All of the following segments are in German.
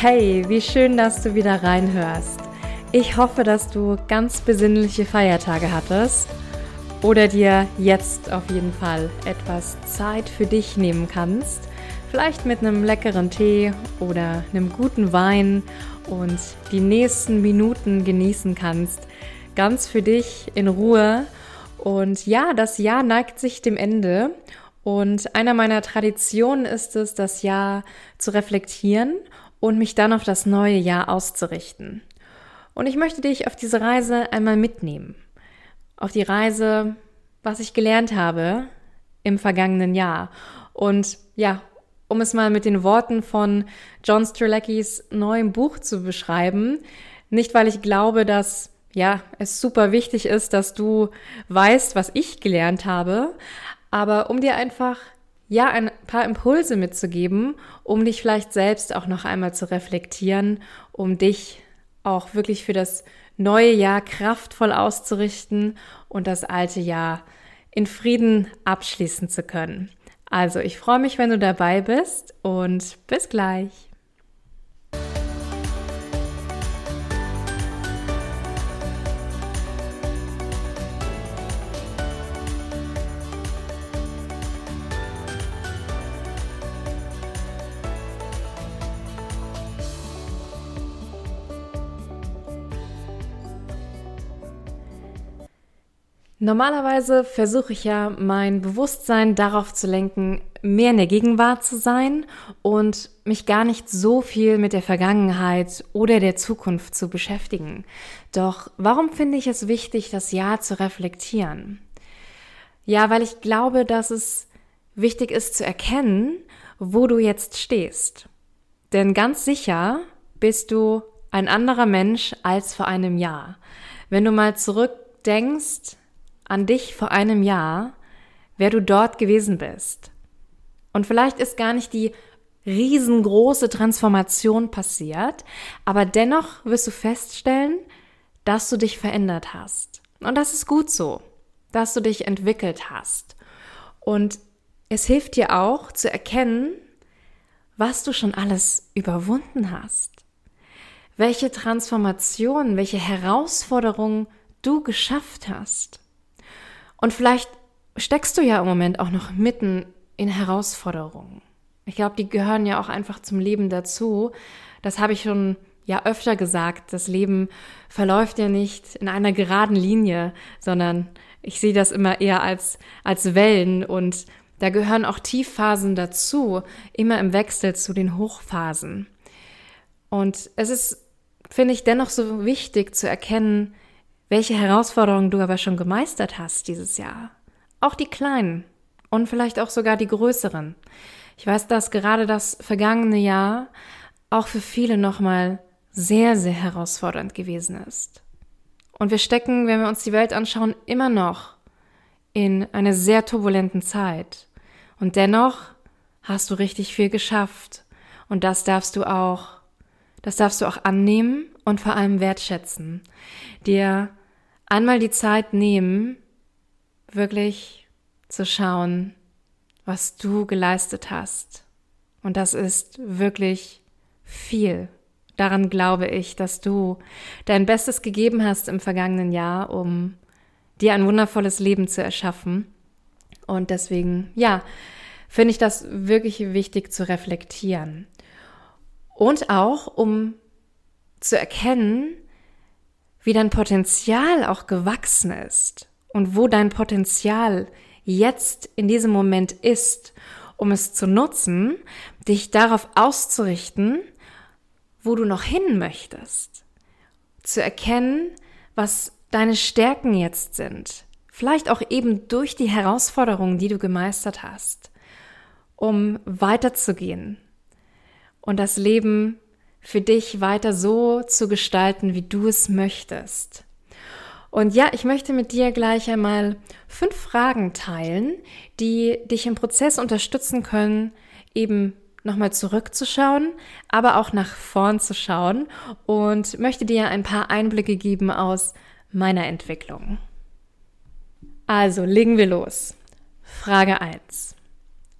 Hey, wie schön, dass du wieder reinhörst. Ich hoffe, dass du ganz besinnliche Feiertage hattest oder dir jetzt auf jeden Fall etwas Zeit für dich nehmen kannst. Vielleicht mit einem leckeren Tee oder einem guten Wein und die nächsten Minuten genießen kannst. Ganz für dich in Ruhe. Und ja, das Jahr neigt sich dem Ende. Und einer meiner Traditionen ist es, das Jahr zu reflektieren und mich dann auf das neue Jahr auszurichten. Und ich möchte dich auf diese Reise einmal mitnehmen. Auf die Reise, was ich gelernt habe im vergangenen Jahr. Und ja, um es mal mit den Worten von John Streleckis neuem Buch zu beschreiben, nicht weil ich glaube, dass ja, es super wichtig ist, dass du weißt, was ich gelernt habe, aber um dir einfach ja, ein paar Impulse mitzugeben, um dich vielleicht selbst auch noch einmal zu reflektieren, um dich auch wirklich für das neue Jahr kraftvoll auszurichten und das alte Jahr in Frieden abschließen zu können. Also, ich freue mich, wenn du dabei bist und bis gleich. Normalerweise versuche ich ja mein Bewusstsein darauf zu lenken, mehr in der Gegenwart zu sein und mich gar nicht so viel mit der Vergangenheit oder der Zukunft zu beschäftigen. Doch warum finde ich es wichtig, das Jahr zu reflektieren? Ja, weil ich glaube, dass es wichtig ist zu erkennen, wo du jetzt stehst. Denn ganz sicher bist du ein anderer Mensch als vor einem Jahr. Wenn du mal zurückdenkst, an dich vor einem Jahr, wer du dort gewesen bist. Und vielleicht ist gar nicht die riesengroße Transformation passiert, aber dennoch wirst du feststellen, dass du dich verändert hast. Und das ist gut so, dass du dich entwickelt hast. Und es hilft dir auch zu erkennen, was du schon alles überwunden hast. Welche Transformationen, welche Herausforderungen du geschafft hast. Und vielleicht steckst du ja im Moment auch noch mitten in Herausforderungen. Ich glaube, die gehören ja auch einfach zum Leben dazu. Das habe ich schon ja öfter gesagt. Das Leben verläuft ja nicht in einer geraden Linie, sondern ich sehe das immer eher als, als Wellen und da gehören auch Tiefphasen dazu, immer im Wechsel zu den Hochphasen. Und es ist, finde ich, dennoch so wichtig zu erkennen, welche Herausforderungen du aber schon gemeistert hast dieses Jahr. Auch die kleinen und vielleicht auch sogar die größeren. Ich weiß, dass gerade das vergangene Jahr auch für viele nochmal sehr, sehr herausfordernd gewesen ist. Und wir stecken, wenn wir uns die Welt anschauen, immer noch in einer sehr turbulenten Zeit. Und dennoch hast du richtig viel geschafft. Und das darfst du auch, das darfst du auch annehmen und vor allem wertschätzen. Dir einmal die Zeit nehmen, wirklich zu schauen, was du geleistet hast. Und das ist wirklich viel. Daran glaube ich, dass du dein Bestes gegeben hast im vergangenen Jahr, um dir ein wundervolles Leben zu erschaffen. Und deswegen, ja, finde ich das wirklich wichtig zu reflektieren. Und auch, um zu erkennen, wie dein Potenzial auch gewachsen ist und wo dein Potenzial jetzt in diesem Moment ist, um es zu nutzen, dich darauf auszurichten, wo du noch hin möchtest. Zu erkennen, was deine Stärken jetzt sind. Vielleicht auch eben durch die Herausforderungen, die du gemeistert hast, um weiterzugehen und das Leben für dich weiter so zu gestalten, wie du es möchtest. Und ja, ich möchte mit dir gleich einmal fünf Fragen teilen, die dich im Prozess unterstützen können, eben nochmal zurückzuschauen, aber auch nach vorn zu schauen und möchte dir ein paar Einblicke geben aus meiner Entwicklung. Also legen wir los. Frage 1.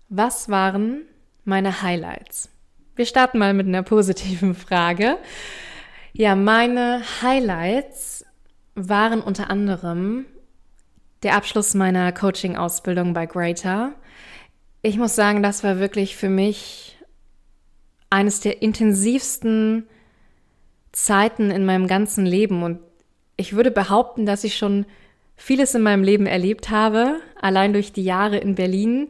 Was waren meine Highlights? Wir starten mal mit einer positiven Frage. Ja, meine Highlights waren unter anderem der Abschluss meiner Coaching-Ausbildung bei Greater. Ich muss sagen, das war wirklich für mich eines der intensivsten Zeiten in meinem ganzen Leben. Und ich würde behaupten, dass ich schon vieles in meinem Leben erlebt habe. Allein durch die Jahre in Berlin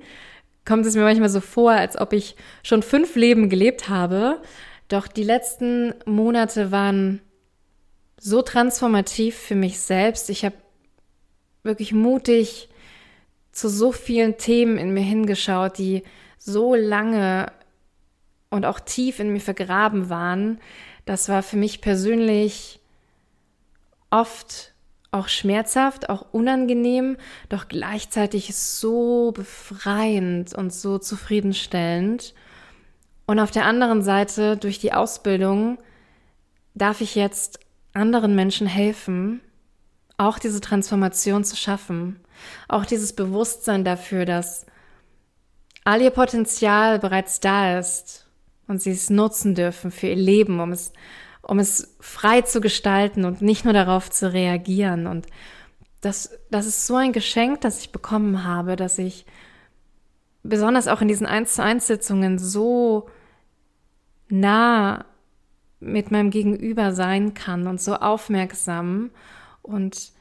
kommt es mir manchmal so vor, als ob ich schon fünf Leben gelebt habe. Doch die letzten Monate waren so transformativ für mich selbst. Ich habe wirklich mutig zu so vielen Themen in mir hingeschaut, die so lange und auch tief in mir vergraben waren. Das war für mich persönlich oft auch schmerzhaft, auch unangenehm, doch gleichzeitig so befreiend und so zufriedenstellend. Und auf der anderen Seite, durch die Ausbildung, darf ich jetzt anderen Menschen helfen, auch diese Transformation zu schaffen, auch dieses Bewusstsein dafür, dass all ihr Potenzial bereits da ist und sie es nutzen dürfen für ihr Leben, um es, um es frei zu gestalten und nicht nur darauf zu reagieren. Und das, das ist so ein Geschenk, das ich bekommen habe, dass ich besonders auch in diesen 1 zu 1 Sitzungen so nah mit meinem Gegenüber sein kann und so aufmerksam und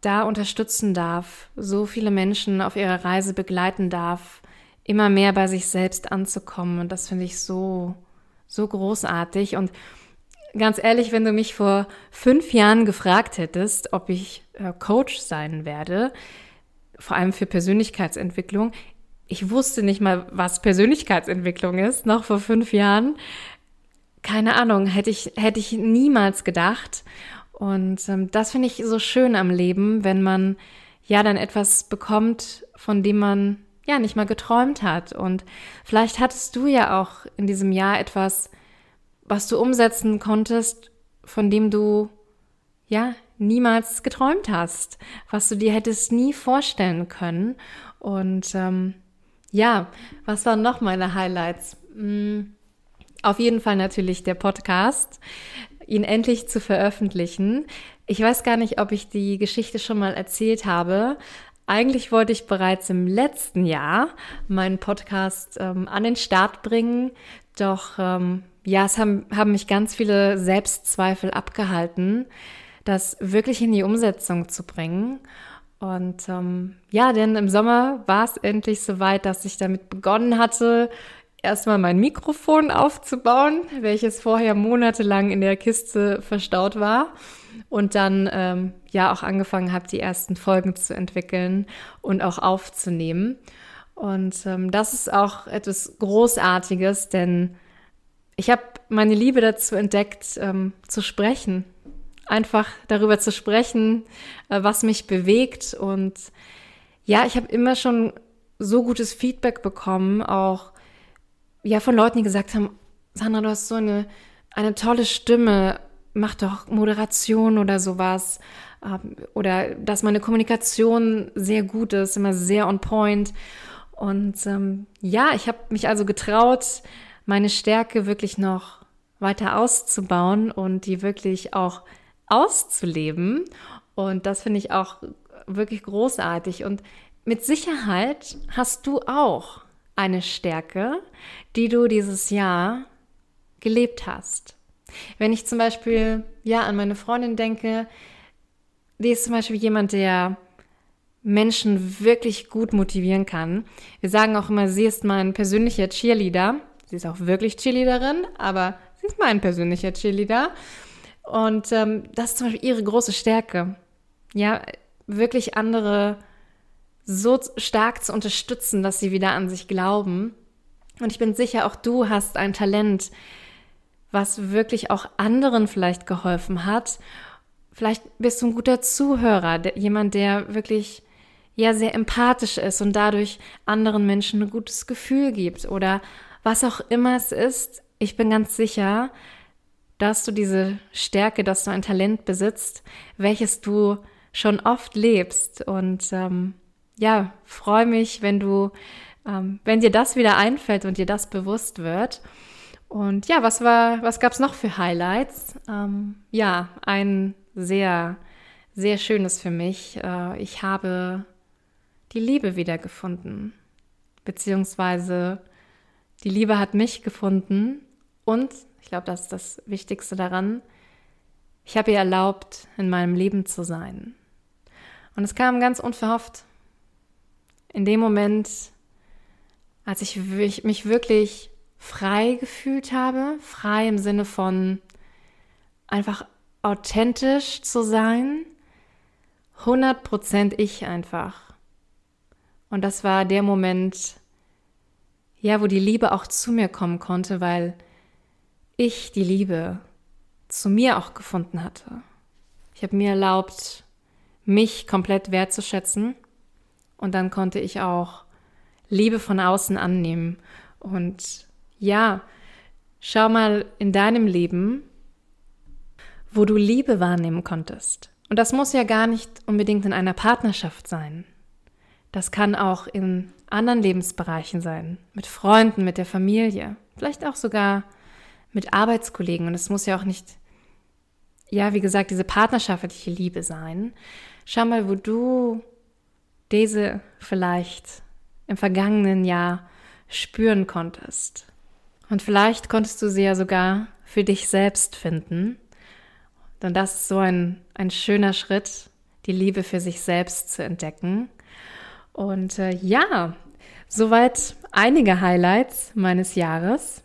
da unterstützen darf, so viele Menschen auf ihrer Reise begleiten darf, immer mehr bei sich selbst anzukommen. Und das finde ich so, so großartig. Und ganz ehrlich, wenn du mich vor fünf Jahren gefragt hättest, ob ich äh, Coach sein werde, vor allem für Persönlichkeitsentwicklung, ich wusste nicht mal, was Persönlichkeitsentwicklung ist, noch vor fünf Jahren. Keine Ahnung, hätte ich, hätte ich niemals gedacht. Und ähm, das finde ich so schön am Leben, wenn man ja dann etwas bekommt, von dem man ja nicht mal geträumt hat. Und vielleicht hattest du ja auch in diesem Jahr etwas, was du umsetzen konntest, von dem du ja niemals geträumt hast, was du dir hättest nie vorstellen können. Und ähm, ja, was waren noch meine Highlights? Hm, auf jeden Fall natürlich der Podcast ihn endlich zu veröffentlichen. Ich weiß gar nicht, ob ich die Geschichte schon mal erzählt habe. Eigentlich wollte ich bereits im letzten Jahr meinen Podcast ähm, an den Start bringen, doch ähm, ja, es haben, haben mich ganz viele Selbstzweifel abgehalten, das wirklich in die Umsetzung zu bringen. Und ähm, ja, denn im Sommer war es endlich soweit, dass ich damit begonnen hatte, erstmal mein Mikrofon aufzubauen, welches vorher monatelang in der Kiste verstaut war. Und dann ähm, ja auch angefangen habe, die ersten Folgen zu entwickeln und auch aufzunehmen. Und ähm, das ist auch etwas Großartiges, denn ich habe meine Liebe dazu entdeckt, ähm, zu sprechen. Einfach darüber zu sprechen, äh, was mich bewegt. Und ja, ich habe immer schon so gutes Feedback bekommen, auch ja, von Leuten, die gesagt haben, Sandra, du hast so eine, eine tolle Stimme, mach doch Moderation oder sowas. Ähm, oder dass meine Kommunikation sehr gut ist, immer sehr on point. Und ähm, ja, ich habe mich also getraut, meine Stärke wirklich noch weiter auszubauen und die wirklich auch auszuleben. Und das finde ich auch wirklich großartig. Und mit Sicherheit hast du auch eine Stärke, die du dieses Jahr gelebt hast. Wenn ich zum Beispiel ja an meine Freundin denke, die ist zum Beispiel jemand, der Menschen wirklich gut motivieren kann. Wir sagen auch immer, sie ist mein persönlicher Cheerleader. Sie ist auch wirklich Cheerleaderin, aber sie ist mein persönlicher Cheerleader. Und ähm, das ist zum Beispiel ihre große Stärke. Ja, wirklich andere so stark zu unterstützen, dass sie wieder an sich glauben. Und ich bin sicher, auch du hast ein Talent, was wirklich auch anderen vielleicht geholfen hat. Vielleicht bist du ein guter Zuhörer, der, jemand, der wirklich ja sehr empathisch ist und dadurch anderen Menschen ein gutes Gefühl gibt oder was auch immer es ist. Ich bin ganz sicher, dass du diese Stärke, dass du ein Talent besitzt, welches du schon oft lebst und ähm, ja, freue mich, wenn du, ähm, wenn dir das wieder einfällt und dir das bewusst wird. Und ja, was war, was gab es noch für Highlights? Ähm, ja, ein sehr, sehr schönes für mich. Äh, ich habe die Liebe wiedergefunden. Beziehungsweise die Liebe hat mich gefunden und, ich glaube, das ist das Wichtigste daran, ich habe ihr erlaubt, in meinem Leben zu sein. Und es kam ganz unverhofft. In dem Moment, als ich mich wirklich frei gefühlt habe, frei im Sinne von einfach authentisch zu sein, 100% ich einfach. Und das war der Moment, ja, wo die Liebe auch zu mir kommen konnte, weil ich die Liebe zu mir auch gefunden hatte. Ich habe mir erlaubt, mich komplett wertzuschätzen und dann konnte ich auch Liebe von außen annehmen. Und ja, schau mal in deinem Leben, wo du Liebe wahrnehmen konntest. Und das muss ja gar nicht unbedingt in einer Partnerschaft sein. Das kann auch in anderen Lebensbereichen sein, mit Freunden, mit der Familie, vielleicht auch sogar mit Arbeitskollegen. Und es muss ja auch nicht, ja, wie gesagt, diese partnerschaftliche Liebe sein. Schau mal, wo du diese vielleicht im vergangenen Jahr spüren konntest. Und vielleicht konntest du sie ja sogar für dich selbst finden. Denn das ist so ein, ein schöner Schritt, die Liebe für sich selbst zu entdecken. Und äh, ja, soweit einige Highlights meines Jahres.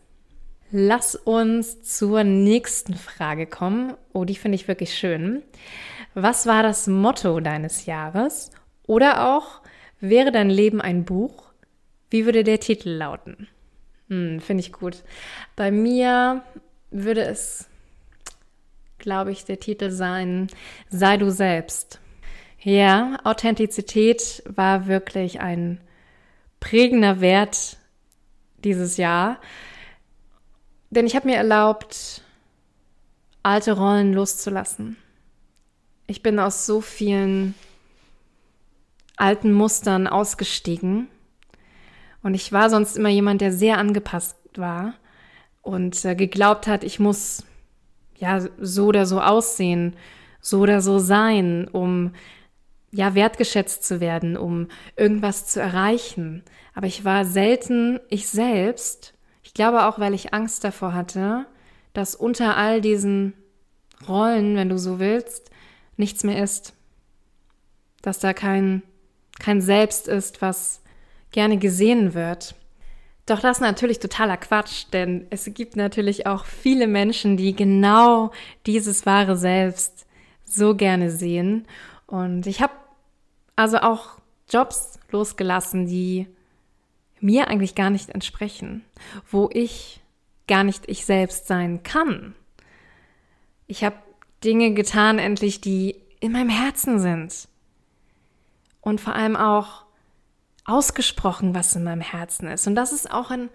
Lass uns zur nächsten Frage kommen. Oh, die finde ich wirklich schön. Was war das Motto deines Jahres? Oder auch, wäre dein Leben ein Buch? Wie würde der Titel lauten? Hm, finde ich gut. Bei mir würde es, glaube ich, der Titel sein, Sei du selbst. Ja, Authentizität war wirklich ein prägender Wert dieses Jahr. Denn ich habe mir erlaubt, alte Rollen loszulassen. Ich bin aus so vielen alten Mustern ausgestiegen. Und ich war sonst immer jemand, der sehr angepasst war und äh, geglaubt hat, ich muss ja so oder so aussehen, so oder so sein, um ja, wertgeschätzt zu werden, um irgendwas zu erreichen. Aber ich war selten ich selbst. Ich glaube auch, weil ich Angst davor hatte, dass unter all diesen Rollen, wenn du so willst, nichts mehr ist. Dass da kein, kein Selbst ist, was gerne gesehen wird. Doch das ist natürlich totaler Quatsch, denn es gibt natürlich auch viele Menschen, die genau dieses wahre Selbst so gerne sehen. Und ich habe also auch Jobs losgelassen, die mir eigentlich gar nicht entsprechen, wo ich gar nicht ich selbst sein kann. Ich habe Dinge getan, endlich, die in meinem Herzen sind. Und vor allem auch ausgesprochen, was in meinem Herzen ist. Und das ist auch ein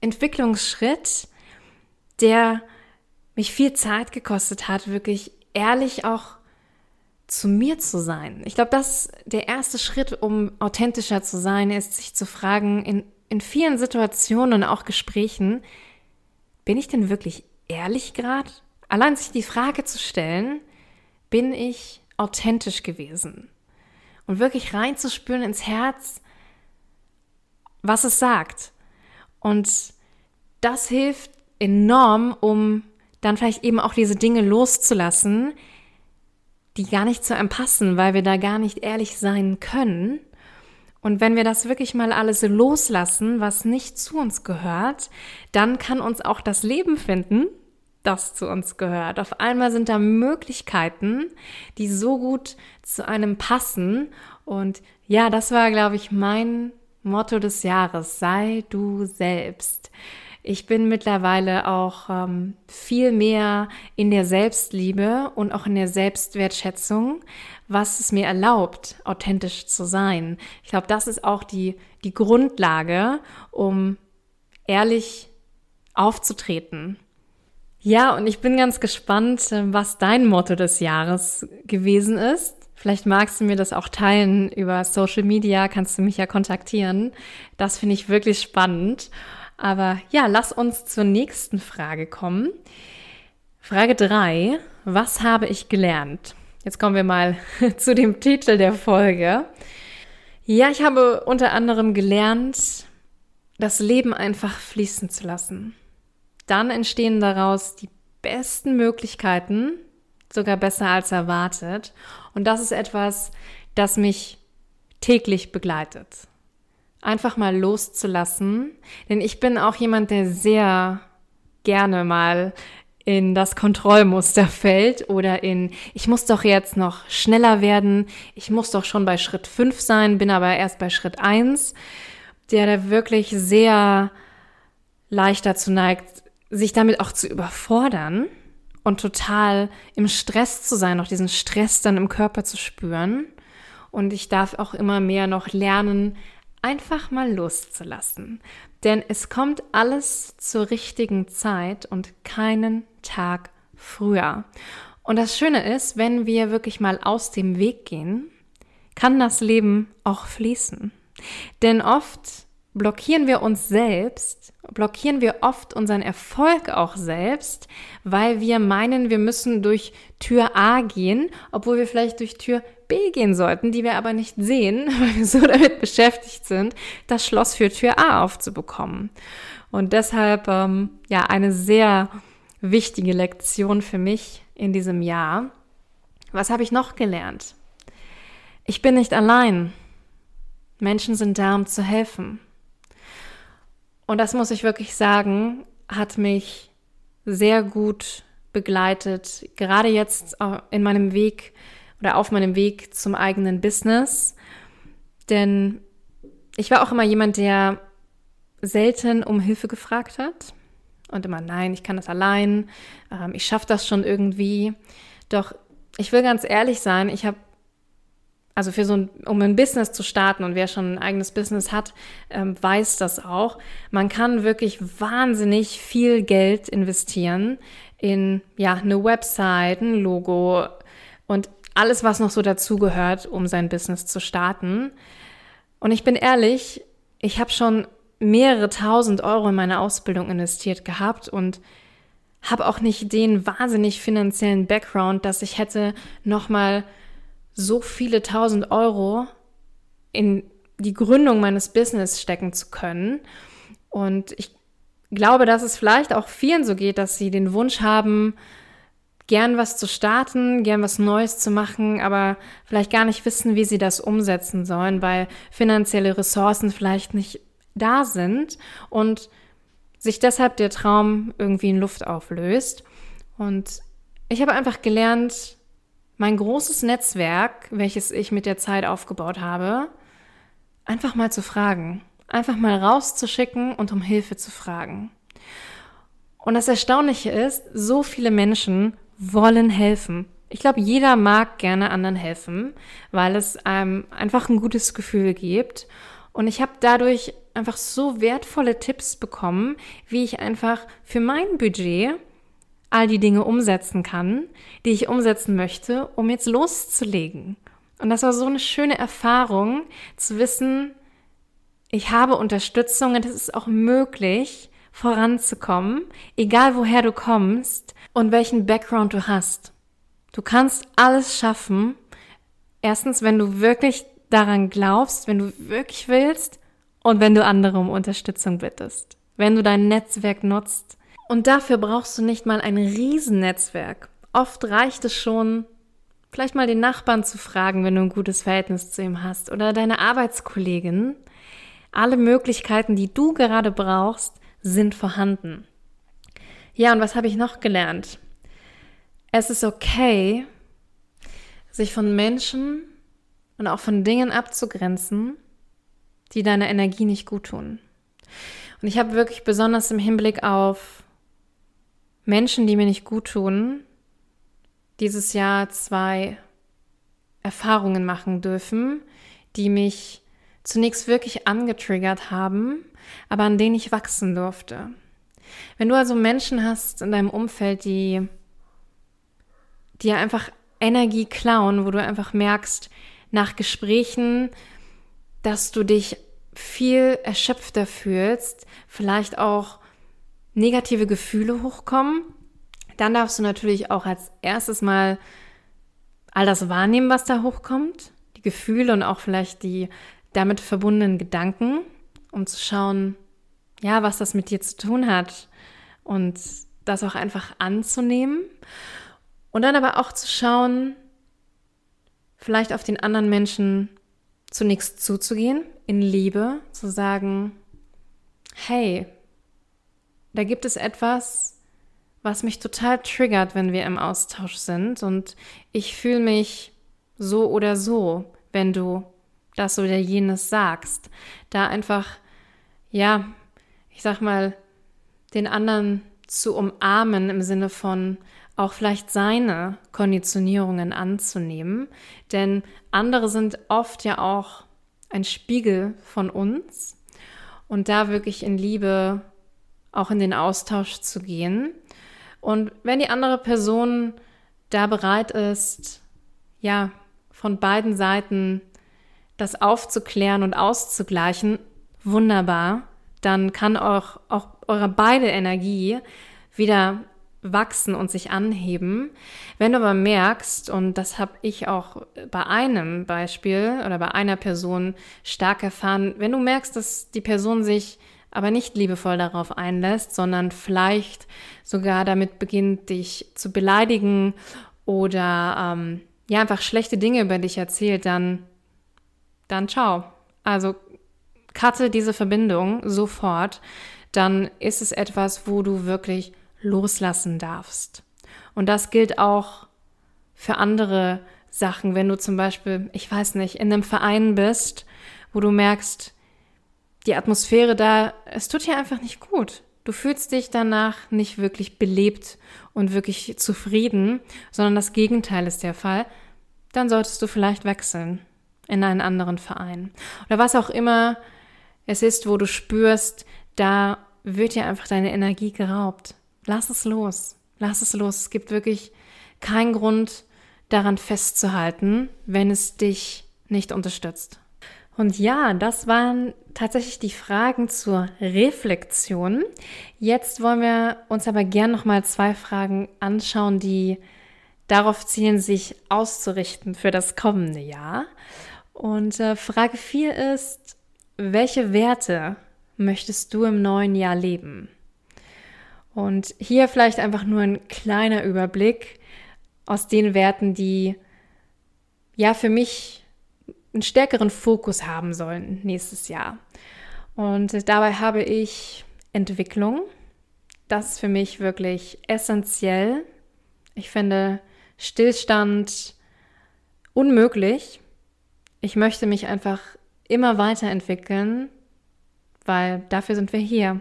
Entwicklungsschritt, der mich viel Zeit gekostet hat, wirklich ehrlich auch zu mir zu sein. Ich glaube, das der erste Schritt, um authentischer zu sein, ist, sich zu fragen, in, in vielen Situationen und auch Gesprächen, bin ich denn wirklich ehrlich gerade? Allein sich die Frage zu stellen, bin ich authentisch gewesen? Und wirklich reinzuspüren ins Herz, was es sagt. Und das hilft enorm, um dann vielleicht eben auch diese Dinge loszulassen, die gar nicht zu einem passen, weil wir da gar nicht ehrlich sein können. Und wenn wir das wirklich mal alles loslassen, was nicht zu uns gehört, dann kann uns auch das Leben finden, das zu uns gehört. Auf einmal sind da Möglichkeiten, die so gut zu einem passen. Und ja, das war, glaube ich, mein Motto des Jahres. Sei du selbst. Ich bin mittlerweile auch ähm, viel mehr in der Selbstliebe und auch in der Selbstwertschätzung, was es mir erlaubt, authentisch zu sein. Ich glaube, das ist auch die, die Grundlage, um ehrlich aufzutreten. Ja, und ich bin ganz gespannt, äh, was dein Motto des Jahres gewesen ist. Vielleicht magst du mir das auch teilen über Social Media, kannst du mich ja kontaktieren. Das finde ich wirklich spannend. Aber ja, lass uns zur nächsten Frage kommen. Frage 3. Was habe ich gelernt? Jetzt kommen wir mal zu dem Titel der Folge. Ja, ich habe unter anderem gelernt, das Leben einfach fließen zu lassen. Dann entstehen daraus die besten Möglichkeiten, sogar besser als erwartet. Und das ist etwas, das mich täglich begleitet. Einfach mal loszulassen, denn ich bin auch jemand, der sehr gerne mal in das Kontrollmuster fällt oder in, ich muss doch jetzt noch schneller werden, ich muss doch schon bei Schritt 5 sein, bin aber erst bei Schritt 1, der da wirklich sehr leicht dazu neigt, sich damit auch zu überfordern und total im Stress zu sein, auch diesen Stress dann im Körper zu spüren. Und ich darf auch immer mehr noch lernen, einfach mal loszulassen. Denn es kommt alles zur richtigen Zeit und keinen Tag früher. Und das Schöne ist, wenn wir wirklich mal aus dem Weg gehen, kann das Leben auch fließen. Denn oft blockieren wir uns selbst, blockieren wir oft unseren Erfolg auch selbst, weil wir meinen, wir müssen durch Tür A gehen, obwohl wir vielleicht durch Tür B gehen sollten, die wir aber nicht sehen, weil wir so damit beschäftigt sind, das Schloss für Tür A aufzubekommen. Und deshalb, ähm, ja, eine sehr wichtige Lektion für mich in diesem Jahr. Was habe ich noch gelernt? Ich bin nicht allein. Menschen sind da, um zu helfen. Und das muss ich wirklich sagen, hat mich sehr gut begleitet, gerade jetzt in meinem Weg oder auf meinem Weg zum eigenen Business. Denn ich war auch immer jemand, der selten um Hilfe gefragt hat und immer, nein, ich kann das allein, ähm, ich schaffe das schon irgendwie. Doch ich will ganz ehrlich sein, ich habe also für so ein, um ein Business zu starten und wer schon ein eigenes Business hat, ähm, weiß das auch. Man kann wirklich wahnsinnig viel Geld investieren in ja eine Website, ein Logo und alles, was noch so dazugehört, um sein Business zu starten. Und ich bin ehrlich, ich habe schon mehrere tausend Euro in meine Ausbildung investiert gehabt und habe auch nicht den wahnsinnig finanziellen Background, dass ich hätte noch mal so viele tausend Euro in die Gründung meines Business stecken zu können. Und ich glaube, dass es vielleicht auch vielen so geht, dass sie den Wunsch haben, gern was zu starten, gern was Neues zu machen, aber vielleicht gar nicht wissen, wie sie das umsetzen sollen, weil finanzielle Ressourcen vielleicht nicht da sind und sich deshalb der Traum irgendwie in Luft auflöst. Und ich habe einfach gelernt, mein großes Netzwerk, welches ich mit der Zeit aufgebaut habe, einfach mal zu fragen, einfach mal rauszuschicken und um Hilfe zu fragen. Und das Erstaunliche ist, so viele Menschen wollen helfen. Ich glaube, jeder mag gerne anderen helfen, weil es einem einfach ein gutes Gefühl gibt. Und ich habe dadurch einfach so wertvolle Tipps bekommen, wie ich einfach für mein Budget all die Dinge umsetzen kann, die ich umsetzen möchte, um jetzt loszulegen. Und das war so eine schöne Erfahrung, zu wissen, ich habe Unterstützung und es ist auch möglich, voranzukommen, egal woher du kommst und welchen Background du hast. Du kannst alles schaffen. Erstens, wenn du wirklich daran glaubst, wenn du wirklich willst und wenn du andere um Unterstützung bittest. Wenn du dein Netzwerk nutzt und dafür brauchst du nicht mal ein Riesennetzwerk. Oft reicht es schon, vielleicht mal den Nachbarn zu fragen, wenn du ein gutes Verhältnis zu ihm hast, oder deine Arbeitskollegin. Alle Möglichkeiten, die du gerade brauchst, sind vorhanden. Ja, und was habe ich noch gelernt? Es ist okay, sich von Menschen und auch von Dingen abzugrenzen, die deiner Energie nicht gut tun. Und ich habe wirklich besonders im Hinblick auf Menschen, die mir nicht gut tun, dieses Jahr zwei Erfahrungen machen dürfen, die mich zunächst wirklich angetriggert haben, aber an denen ich wachsen durfte. Wenn du also Menschen hast in deinem Umfeld, die dir einfach Energie klauen, wo du einfach merkst, nach Gesprächen, dass du dich viel erschöpfter fühlst, vielleicht auch negative Gefühle hochkommen, dann darfst du natürlich auch als erstes mal all das wahrnehmen, was da hochkommt, die Gefühle und auch vielleicht die damit verbundenen Gedanken, um zu schauen, ja, was das mit dir zu tun hat und das auch einfach anzunehmen. Und dann aber auch zu schauen, vielleicht auf den anderen Menschen zunächst zuzugehen, in Liebe, zu sagen, hey, da gibt es etwas, was mich total triggert, wenn wir im Austausch sind und ich fühle mich so oder so, wenn du das oder jenes sagst. Da einfach, ja, ich sag mal, den anderen zu umarmen im Sinne von auch vielleicht seine Konditionierungen anzunehmen. Denn andere sind oft ja auch ein Spiegel von uns und da wirklich in Liebe auch in den Austausch zu gehen. Und wenn die andere Person da bereit ist, ja, von beiden Seiten das aufzuklären und auszugleichen, wunderbar. Dann kann auch, auch eure beide Energie wieder wachsen und sich anheben. Wenn du aber merkst, und das habe ich auch bei einem Beispiel oder bei einer Person stark erfahren, wenn du merkst, dass die Person sich aber nicht liebevoll darauf einlässt, sondern vielleicht sogar damit beginnt, dich zu beleidigen oder ähm, ja einfach schlechte Dinge über dich erzählt, dann dann ciao. Also cutte diese Verbindung sofort, dann ist es etwas, wo du wirklich loslassen darfst. Und das gilt auch für andere Sachen, wenn du zum Beispiel, ich weiß nicht, in einem Verein bist, wo du merkst, die Atmosphäre da, es tut dir einfach nicht gut. Du fühlst dich danach nicht wirklich belebt und wirklich zufrieden, sondern das Gegenteil ist der Fall. Dann solltest du vielleicht wechseln in einen anderen Verein. Oder was auch immer es ist, wo du spürst, da wird dir einfach deine Energie geraubt. Lass es los. Lass es los. Es gibt wirklich keinen Grund, daran festzuhalten, wenn es dich nicht unterstützt. Und ja, das waren tatsächlich die Fragen zur Reflexion. Jetzt wollen wir uns aber gern nochmal zwei Fragen anschauen, die darauf zielen, sich auszurichten für das kommende Jahr. Und äh, Frage 4 ist, welche Werte möchtest du im neuen Jahr leben? Und hier vielleicht einfach nur ein kleiner Überblick aus den Werten, die ja für mich einen stärkeren Fokus haben sollen nächstes Jahr. Und dabei habe ich Entwicklung. Das ist für mich wirklich essentiell. Ich finde Stillstand unmöglich ich möchte mich einfach immer weiterentwickeln, weil dafür sind wir hier.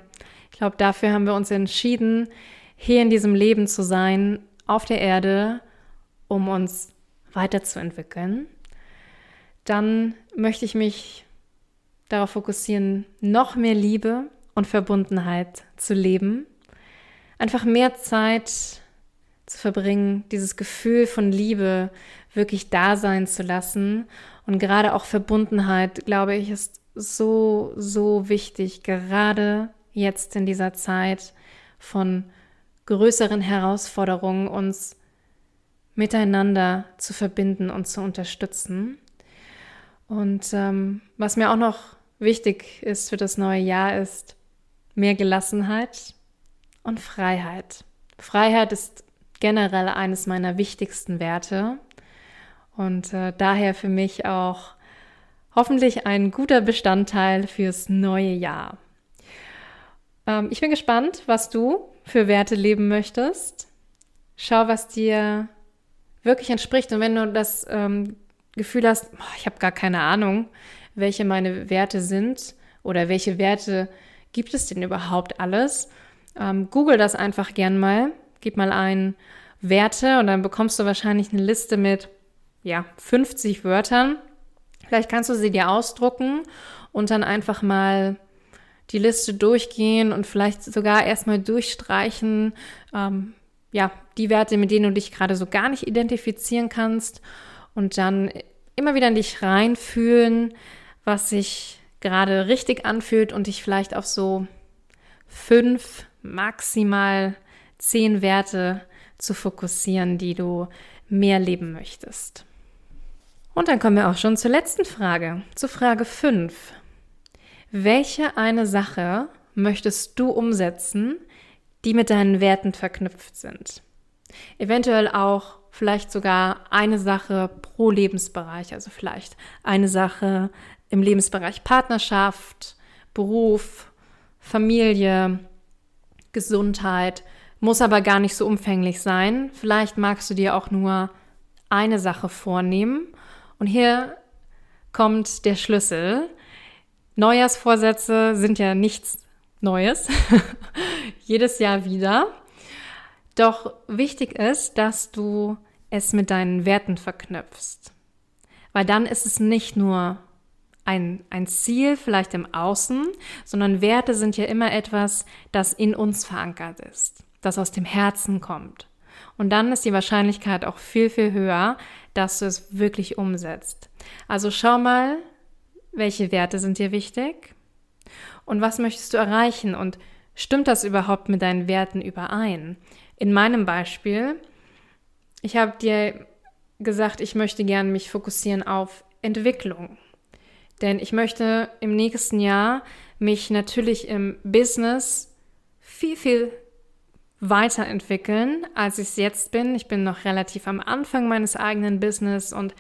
Ich glaube, dafür haben wir uns entschieden, hier in diesem Leben zu sein, auf der Erde, um uns weiterzuentwickeln. Dann möchte ich mich darauf fokussieren, noch mehr Liebe und Verbundenheit zu leben. Einfach mehr Zeit zu verbringen, dieses Gefühl von Liebe wirklich da sein zu lassen und gerade auch Verbundenheit, glaube ich, ist so, so wichtig, gerade jetzt in dieser Zeit von größeren Herausforderungen, uns miteinander zu verbinden und zu unterstützen. Und ähm, was mir auch noch wichtig ist für das neue Jahr, ist mehr Gelassenheit und Freiheit. Freiheit ist generell eines meiner wichtigsten Werte. Und äh, daher für mich auch hoffentlich ein guter Bestandteil fürs neue Jahr. Ähm, ich bin gespannt, was du für Werte leben möchtest. Schau, was dir wirklich entspricht. Und wenn du das ähm, Gefühl hast, ich habe gar keine Ahnung, welche meine Werte sind oder welche Werte gibt es denn überhaupt alles, ähm, google das einfach gern mal. Gib mal ein Werte und dann bekommst du wahrscheinlich eine Liste mit ja, 50 Wörtern. Vielleicht kannst du sie dir ausdrucken und dann einfach mal die Liste durchgehen und vielleicht sogar erstmal durchstreichen, ähm, ja, die Werte, mit denen du dich gerade so gar nicht identifizieren kannst und dann immer wieder in dich reinfühlen, was sich gerade richtig anfühlt und dich vielleicht auf so fünf, maximal zehn Werte zu fokussieren, die du mehr leben möchtest. Und dann kommen wir auch schon zur letzten Frage, zu Frage 5. Welche eine Sache möchtest du umsetzen, die mit deinen Werten verknüpft sind? Eventuell auch vielleicht sogar eine Sache pro Lebensbereich, also vielleicht eine Sache im Lebensbereich Partnerschaft, Beruf, Familie, Gesundheit, muss aber gar nicht so umfänglich sein. Vielleicht magst du dir auch nur eine Sache vornehmen. Und hier kommt der Schlüssel. Neujahrsvorsätze sind ja nichts Neues. Jedes Jahr wieder. Doch wichtig ist, dass du es mit deinen Werten verknüpfst. Weil dann ist es nicht nur ein, ein Ziel vielleicht im Außen, sondern Werte sind ja immer etwas, das in uns verankert ist, das aus dem Herzen kommt. Und dann ist die Wahrscheinlichkeit auch viel, viel höher, dass du es wirklich umsetzt. Also schau mal, welche Werte sind dir wichtig und was möchtest du erreichen und stimmt das überhaupt mit deinen Werten überein? In meinem Beispiel, ich habe dir gesagt, ich möchte gerne mich fokussieren auf Entwicklung. Denn ich möchte im nächsten Jahr mich natürlich im Business viel, viel weiterentwickeln, als ich es jetzt bin. Ich bin noch relativ am Anfang meines eigenen Business und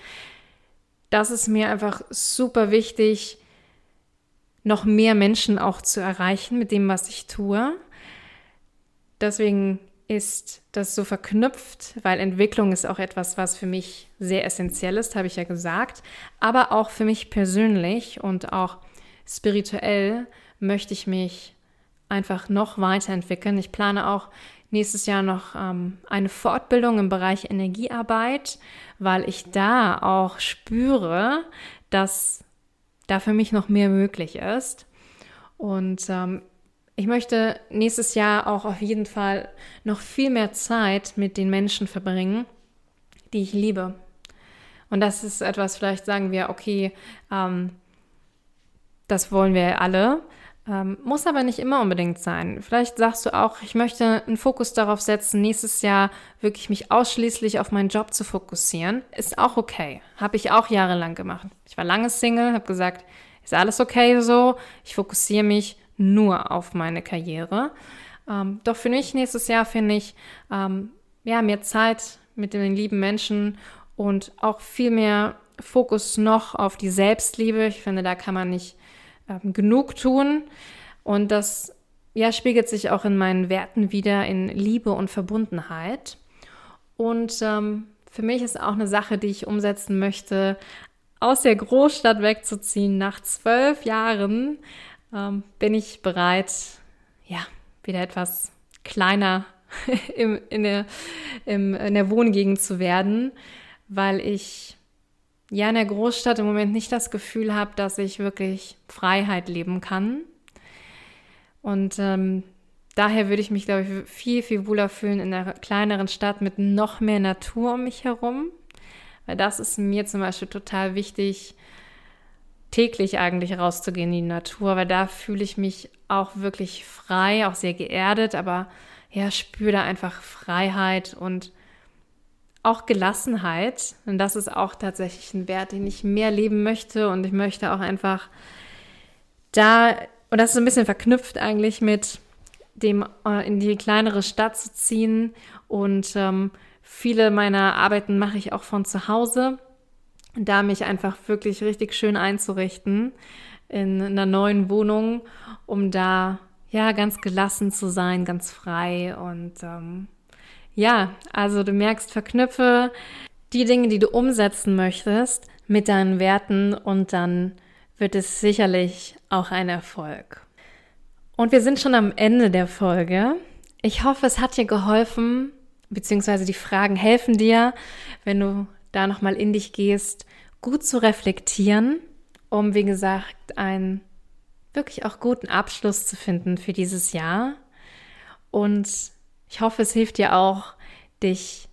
das ist mir einfach super wichtig, noch mehr Menschen auch zu erreichen mit dem, was ich tue. Deswegen ist das so verknüpft, weil Entwicklung ist auch etwas, was für mich sehr essentiell ist, habe ich ja gesagt, aber auch für mich persönlich und auch spirituell möchte ich mich einfach noch weiterentwickeln. Ich plane auch nächstes Jahr noch ähm, eine Fortbildung im Bereich Energiearbeit, weil ich da auch spüre, dass da für mich noch mehr möglich ist. Und ähm, ich möchte nächstes Jahr auch auf jeden Fall noch viel mehr Zeit mit den Menschen verbringen, die ich liebe. Und das ist etwas, vielleicht sagen wir, okay, ähm, das wollen wir alle. Ähm, muss aber nicht immer unbedingt sein. Vielleicht sagst du auch, ich möchte einen Fokus darauf setzen, nächstes Jahr wirklich mich ausschließlich auf meinen Job zu fokussieren. Ist auch okay. Habe ich auch jahrelang gemacht. Ich war lange Single, habe gesagt, ist alles okay so. Ich fokussiere mich nur auf meine Karriere. Ähm, doch für mich nächstes Jahr finde ich ähm, ja mehr Zeit mit den lieben Menschen und auch viel mehr Fokus noch auf die Selbstliebe. Ich finde, da kann man nicht ähm, genug tun. Und das ja, spiegelt sich auch in meinen Werten wieder in Liebe und Verbundenheit. Und ähm, für mich ist auch eine Sache, die ich umsetzen möchte, aus der Großstadt wegzuziehen nach zwölf Jahren ähm, bin ich bereit, ja, wieder etwas kleiner im, in, der, im, in der Wohngegend zu werden, weil ich ja in der Großstadt im Moment nicht das Gefühl habe, dass ich wirklich Freiheit leben kann. Und ähm, daher würde ich mich, glaube ich, viel, viel wohler fühlen in einer kleineren Stadt mit noch mehr Natur um mich herum. Weil das ist mir zum Beispiel total wichtig, täglich eigentlich rauszugehen in die Natur, weil da fühle ich mich auch wirklich frei, auch sehr geerdet, aber ja, spüre da einfach Freiheit und auch Gelassenheit. Und das ist auch tatsächlich ein Wert, den ich mehr leben möchte. Und ich möchte auch einfach da, und das ist ein bisschen verknüpft eigentlich mit dem äh, in die kleinere Stadt zu ziehen. Und ähm, viele meiner Arbeiten mache ich auch von zu Hause da mich einfach wirklich richtig schön einzurichten in einer neuen Wohnung, um da ja ganz gelassen zu sein, ganz frei und ähm, ja, also du merkst, verknüpfe die Dinge, die du umsetzen möchtest, mit deinen Werten und dann wird es sicherlich auch ein Erfolg. Und wir sind schon am Ende der Folge. Ich hoffe, es hat dir geholfen, beziehungsweise die Fragen helfen dir, wenn du da nochmal in dich gehst, gut zu reflektieren, um, wie gesagt, einen wirklich auch guten Abschluss zu finden für dieses Jahr. Und ich hoffe, es hilft dir auch, dich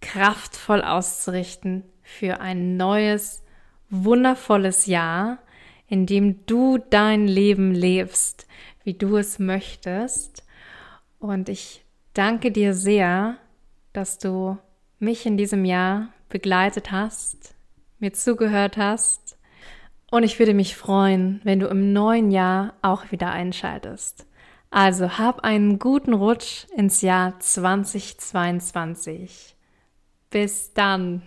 kraftvoll auszurichten für ein neues, wundervolles Jahr, indem du dein Leben lebst, wie du es möchtest. Und ich danke dir sehr, dass du mich in diesem Jahr begleitet hast, mir zugehört hast. Und ich würde mich freuen, wenn du im neuen Jahr auch wieder einschaltest. Also hab einen guten Rutsch ins Jahr 2022. Bis dann.